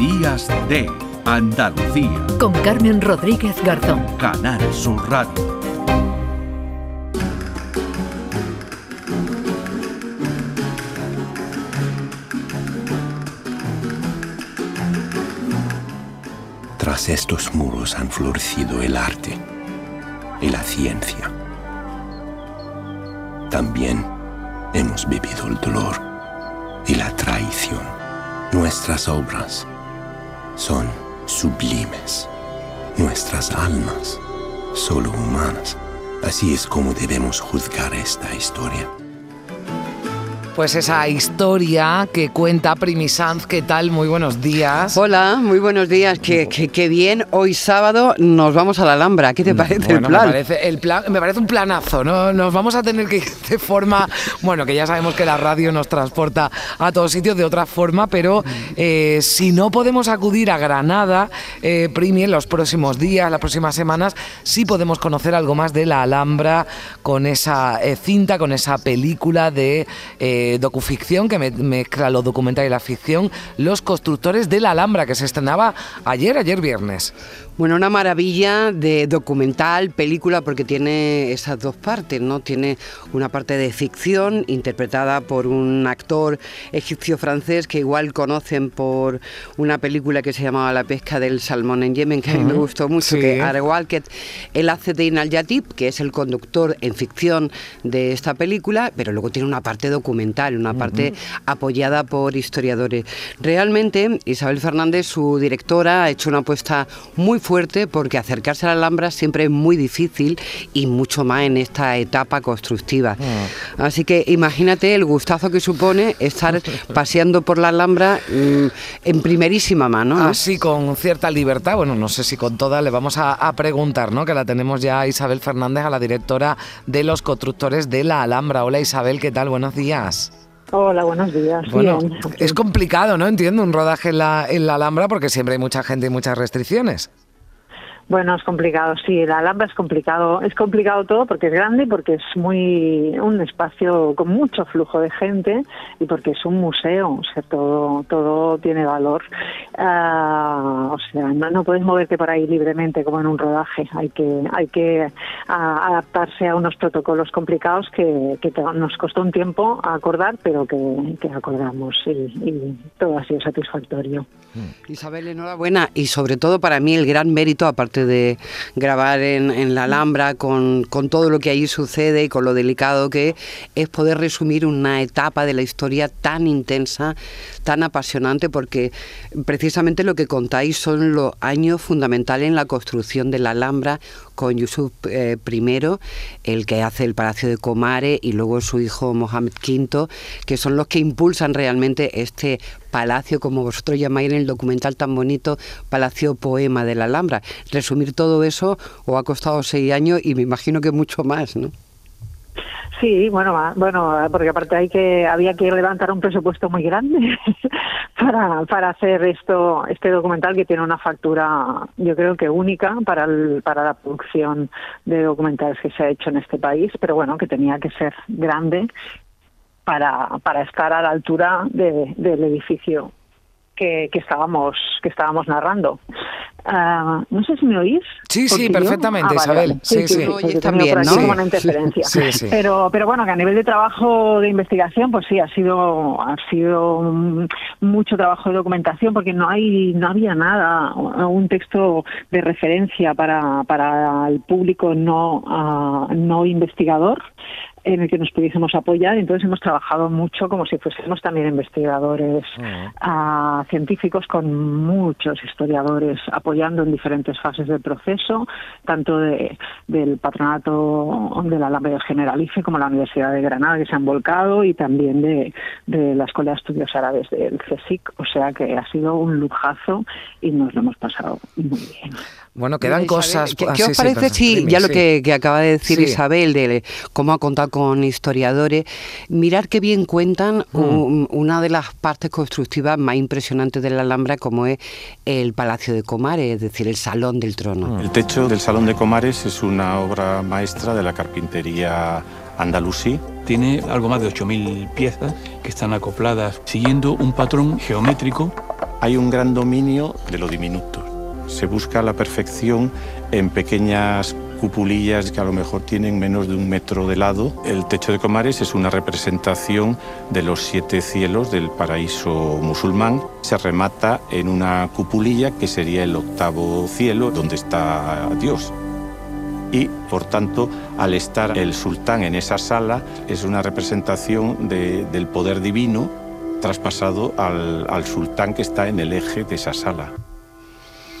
Días de Andalucía. Con Carmen Rodríguez Garzón. Canal Sur Radio. Tras estos muros han florecido el arte y la ciencia. También hemos vivido el dolor y la traición. Nuestras obras son sublimes. Nuestras almas, solo humanas. Así es como debemos juzgar esta historia. Pues esa historia que cuenta Primi Sanz, ¿qué tal? Muy buenos días. Hola, muy buenos días. Qué, qué, bien. Hoy sábado nos vamos a la Alhambra. ¿Qué te parece el plan? Me parece, el plan? me parece un planazo, ¿no? Nos vamos a tener que ir de forma, bueno, que ya sabemos que la radio nos transporta a todos sitios de otra forma, pero eh, si no podemos acudir a Granada, eh, Primi, en los próximos días, las próximas semanas, sí podemos conocer algo más de la Alhambra con esa eh, cinta, con esa película de docuficción que mezcla lo documental y la ficción, Los constructores de la Alhambra, que se estrenaba ayer, ayer viernes. Bueno, una maravilla de documental, película, porque tiene esas dos partes, ¿no? Tiene una parte de ficción interpretada por un actor egipcio-francés que igual conocen por una película que se llamaba La pesca del salmón en Yemen, que a mí me gustó mucho, que Are Walker, él hace de Inal Yatib, que es el conductor en ficción de esta película, pero luego tiene una parte documental, una parte apoyada por historiadores. Realmente, Isabel Fernández, su directora, ha hecho una apuesta muy fuerte fuerte porque acercarse a la Alhambra siempre es muy difícil y mucho más en esta etapa constructiva. Ah. Así que imagínate el gustazo que supone estar paseando por la Alhambra mm, en primerísima mano. Así con cierta libertad, bueno, no sé si con toda, le vamos a, preguntar, ¿no? Que la tenemos ya Isabel Fernández, a la directora de los constructores de la Alhambra. Hola Isabel, ¿qué tal? Buenos días. Hola, buenos días. Bueno, es complicado, ¿no? Entiendo un rodaje en la, en la Alhambra porque siempre hay mucha gente y muchas restricciones. Bueno, es complicado, sí, la Alhambra es complicado. Es complicado todo porque es grande, porque es muy un espacio con mucho flujo de gente y porque es un museo, o sea, todo, todo tiene valor. Ah, o sea, no, no puedes moverte por ahí libremente como en un rodaje. Hay que, hay que adaptarse a unos protocolos complicados que, nos costó un tiempo acordar, pero que, acordamos y, y todo ha sido satisfactorio. Isabel, enhorabuena y sobre todo para mí el gran mérito, aparte de grabar en, la Alhambra con, todo lo que ahí sucede y con lo delicado que es poder resumir una etapa de la historia tan intensa, tan apasionante, porque precisamente lo que contáis son los años fundamentales en la construcción de la Alhambra con Yusuf eh, I, el que hace el Palacio de Comare, y luego su hijo Mohamed V, que son los que impulsan realmente este palacio, como vosotros llamáis en el documental tan bonito, Palacio Poema de la Alhambra. Resumir todo eso os ha costado seis años y me imagino que mucho más, ¿no? Sí, bueno, bueno, porque aparte hay que había que levantar un presupuesto muy grande para, para hacer esto este documental que tiene una factura, yo creo que única para el, para la producción de documentales que se ha hecho en este país, pero bueno, que tenía que ser grande para, para estar a la altura de, del edificio que, que, estábamos que estábamos narrando. Ah, no sé si me oís. Sí, sí, perfectamente, ah, Isabel. Sí, sí. también, ¿no? interferencia. Pero, pero bueno, que a nivel de trabajo de investigación, pues sí, ha sido, ha sido mucho trabajo de documentación porque no hay, no había nada, un texto de referencia para, para el público no, ah, no investigador en el que nos pudiésemos apoyar. Entonces hemos trabajado mucho como si fuésemos también investigadores uh científicos con muchos historiadores apoyando en diferentes fases del proceso, tanto de, del patronato de la Alameda Generalife como la Universidad de Granada que se han volcado y también de, de la Escuela de Estudios Árabes del CSIC. O sea que ha sido un lujazo y nos lo hemos pasado muy bien. Bueno, quedan cosas. ¿Qué, ¿qué os parece si, ya lo que, acaba de decir Isabel, de cómo ha contado con historiadores, mirar qué bien cuentan hmm. una de las partes constructivas más impresionantes de la Alhambra, como es el Palacio de Comares, es decir, el Salón del Trono? El techo del Salón de Comares es una obra maestra de la carpintería andalusí. Tiene algo más de 8.000 piezas que están acopladas siguiendo un patrón geométrico hay un gran dominio de lo diminuto. Se busca la perfección en pequeñas cupulillas que a lo mejor tienen menos de un metro de lado. El techo de Comares es una representación de los siete cielos del paraíso musulmán. Se remata en una cupulilla que sería el octavo cielo donde está Dios. Y por tanto, al estar el sultán en esa sala, es una representación del poder divino traspasado al, al sultán que está en el eje de esa sala.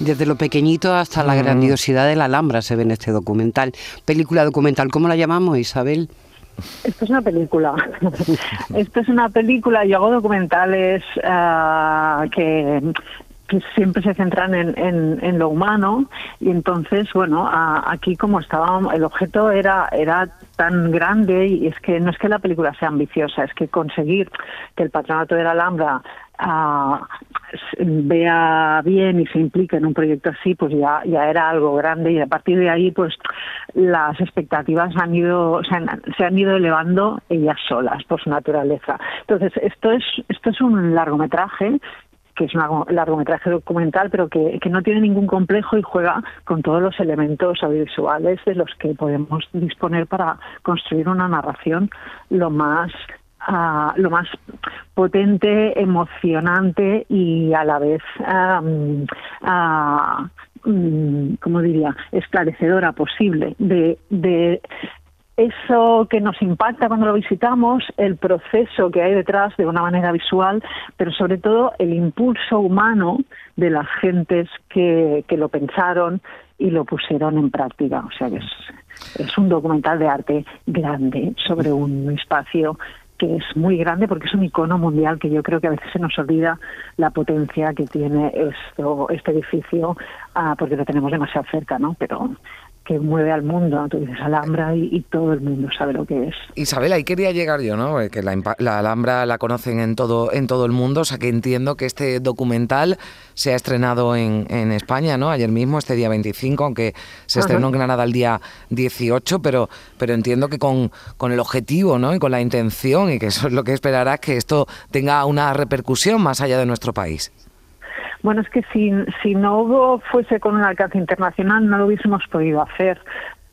Desde lo pequeñito hasta la grandiosidad de la Alhambra se ve en este documental. Película documental, ¿cómo la llamamos, Isabel? Esto es una película. Esto es una película. Yo hago documentales ah, que que siempre se centran en, en, lo humano. Y entonces bueno aquí como estaba el objeto era era tan grande y es que no es que la película sea ambiciosa es que conseguir que el patronato de la Alhambra ah, vea bien y se implique en un proyecto así pues ya ya era algo grande. Y a partir de ahí pues las expectativas han ido se han, se han ido elevando ellas solas por su naturaleza. Entonces esto es esto es un largometraje que es un largometraje documental, pero que, no tiene ningún complejo y juega con todos los elementos audiovisuales de los que podemos disponer para construir una narración lo más ah, lo más potente, emocionante y a la vez, uh, como diría, esclarecedora posible de eso que nos impacta cuando lo visitamos, el proceso que hay detrás de una manera visual, pero sobre todo el impulso humano de las gentes que, que lo pensaron y lo pusieron en práctica. O sea que es, es un documental de arte grande sobre un espacio que es muy grande porque es un icono mundial que yo creo que a veces se nos olvida la potencia que tiene esto, este edificio ah, porque lo tenemos demasiado cerca, ¿no? Pero que mueve al mundo, tú dices Alhambra y, todo el mundo sabe lo que es. Isabel, ahí quería llegar yo, ¿no? Que la, Alhambra la conocen en todo, en todo el mundo, o sea que entiendo que este documental se ha estrenado en, en España, ¿no? Ayer mismo, este día 25, aunque se estrenó en Granada el día 18, pero, pero entiendo que con, con el objetivo, ¿no? Y con la intención, y que eso es lo que esperarás, que esto tenga una repercusión más allá de nuestro país. Bueno, es que si, si no hubo, fuese con un alcance internacional no lo hubiésemos podido hacer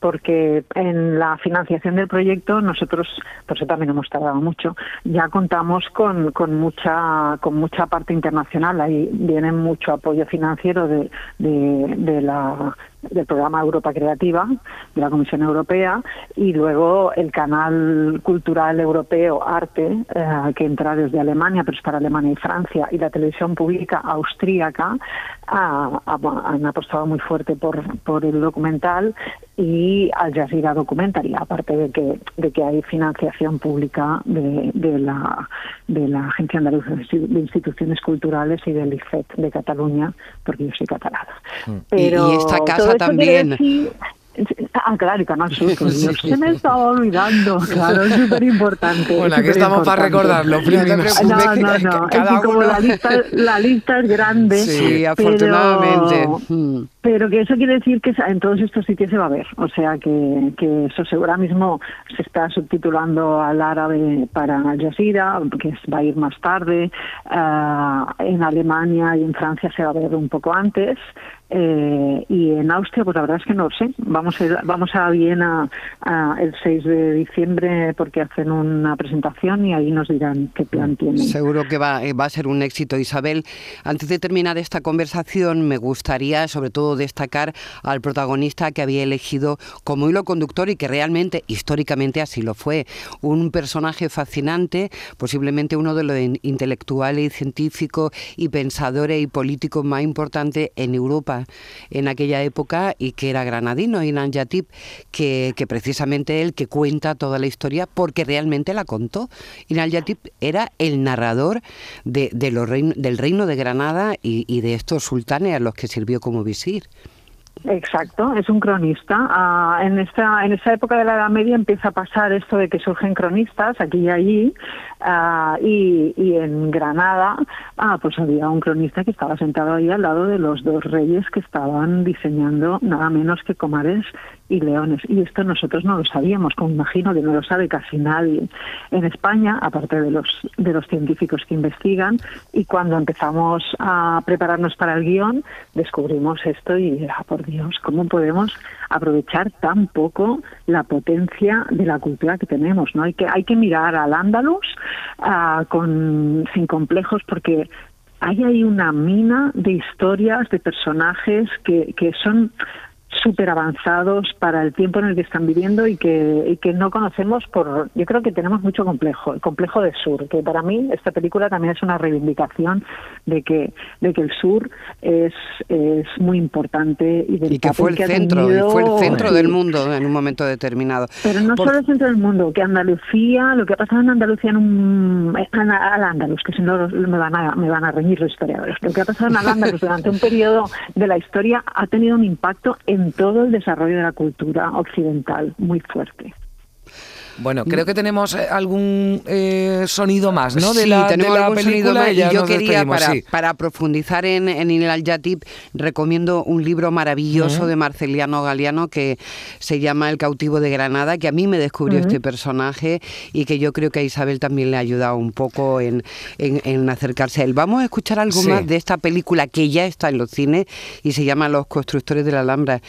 porque en la financiación del proyecto nosotros, por eso también hemos tardado mucho, ya contamos con, con mucha con mucha parte internacional, ahí viene mucho apoyo financiero de, de, de la del programa Europa Creativa de la Comisión Europea y luego el canal cultural europeo Arte eh, que entra desde Alemania pero es para Alemania y Francia y la televisión pública austríaca han apostado muy fuerte por, por el documental y Al Jazeera Documentary aparte de que de que hay financiación pública de, de la de la Agencia Andaluza de Instituciones Culturales y del IFET de Cataluña porque yo soy catalana mm. pero y, esta casa también. Ah, claro, y Canal Sur, se me estaba olvidando, claro, es súper importante. Bueno, aquí estamos para recordarlo, No, no, no, es como la lista, la lista es grande. Sí, afortunadamente. Hmm. Pero, que eso quiere decir que en todos estos sitios se va a ver, o sea que, que eso ahora mismo se está subtitulando al árabe para Al Jazeera, que va a ir más tarde, ah, en Alemania y en Francia se va a ver un poco antes, eh, y en Austria, pues la verdad es que no lo sé. Vamos a, vamos a Viena el 6 de diciembre porque hacen una presentación y ahí nos dirán qué plan tienen. Seguro que va, va a ser un éxito, Isabel. Antes de terminar esta conversación, me gustaría sobre todo destacar al protagonista que había elegido como hilo conductor y que realmente, históricamente, así lo fue. Un personaje fascinante, posiblemente uno de los intelectuales, científicos y pensadores y políticos más importantes en Europa en aquella época y que era granadino, Inan Yatip, que, que precisamente él que cuenta toda la historia porque realmente la contó. Inan Yatip era el narrador de, los del reino de Granada y, y de estos sultanes a los que sirvió como visir. Exacto, es un cronista. Ah, en esta en esa época de la Edad Media empieza a pasar esto de que surgen cronistas aquí y allí ah, y, y, en Granada ah, pues había un cronista que estaba sentado ahí al lado de los dos reyes que estaban diseñando nada menos que Comares y leones. Y esto nosotros no lo sabíamos, como imagino que no lo sabe casi nadie en España, aparte de los, de los científicos que investigan. Y cuando empezamos a prepararnos para el guion, descubrimos esto y, ah, por Dios, ¿cómo podemos aprovechar tan poco la potencia de la cultura que tenemos? ¿no? Hay, que, hay que mirar al Andalus ah, con, sin complejos porque hay ahí una mina de historias, de personajes que, que son súper avanzados para el tiempo en el que están viviendo y que, y que no conocemos por... Yo creo que tenemos mucho complejo, el complejo de sur, que para mí esta película también es una reivindicación de que, de que el sur es, es muy importante y, del y que fue el centro, fue el centro del mundo en un momento determinado. Pero no solo el centro del mundo, que Andalucía, lo que ha pasado en Andalucía en un... al Andalus, que si no me van a, me van a reñir los historiadores, lo que ha pasado en al Andalus durante un periodo de la historia ha tenido un impacto en todo el desarrollo de la cultura occidental muy fuerte. Bueno, creo que tenemos eh, algún eh, sonido más, ¿no? De la, tenemos película. Y yo quería, para, profundizar en, en El Yatip, recomiendo un libro maravilloso de Marceliano Galeano que se llama El cautivo de Granada, que a mí me descubrió este personaje y que yo creo que a Isabel también le ha ayudado un poco en, en, acercarse a él. Vamos a escuchar algo más de esta película que ya está en los cines y se llama Los constructores de la Alhambra.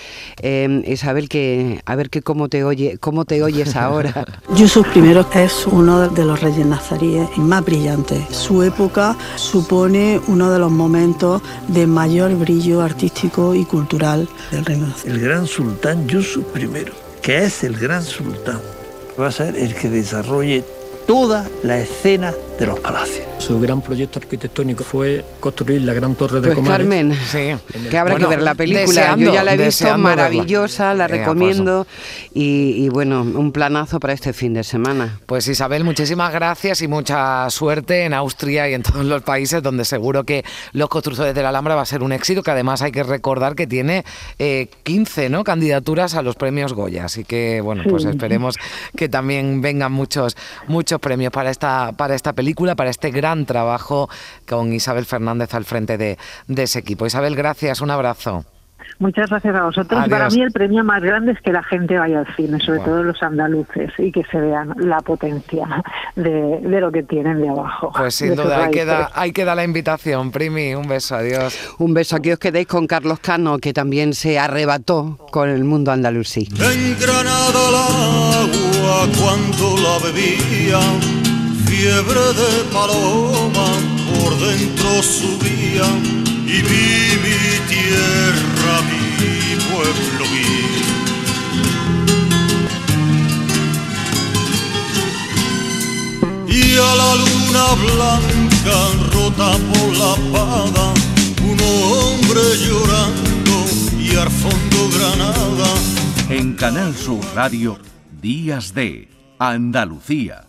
Eh, Isabel, que a ver que cómo te oye, cómo te oyes ahora. Yusuf I es uno de los reyes nazaríes más brillantes. Su época supone uno de los momentos de mayor brillo artístico y cultural del reino. El gran sultán Yusuf I, que es el gran sultán, va a ser el que desarrolle toda la escena de los palacios. Su gran proyecto arquitectónico fue construir la gran torre de pues Carmen, sí. que habrá que ver la película. Yo ya la he visto, maravillosa, la recomiendo. Y, bueno, un planazo para este fin de semana. Pues Isabel, muchísimas gracias y mucha suerte en Austria y en todos los países donde seguro que Los Constructores de la Alhambra va a ser un éxito, que además hay que recordar que tiene 15 eh, ¿no? candidaturas a los premios Goya. Así que bueno, pues esperemos que también vengan muchos, muchos premios para esta, para esta película, para este gran trabajo con Isabel Fernández al frente de, de ese equipo. Isabel, gracias, un abrazo. Muchas gracias a vosotros. Para mí el premio más grande es que la gente vaya al cine, sobre todo los andaluces, y que se vean la potencia de, lo que tienen de abajo. Pues sin duda, hay que, dar, hay que dar la invitación. Primi, un beso, adiós. Un beso, aquí os quedéis con Carlos Cano, que también se arrebató con el mundo andalusí. En Granada agua cuando la bebía, fiebre de paloma por dentro subía y vi mi tierra, mi pueblo, vi. Y a la luna blanca rota por la espada, un hombre llorando y al fondo Granada. En Canal Sur Radio, Días de Andalucía,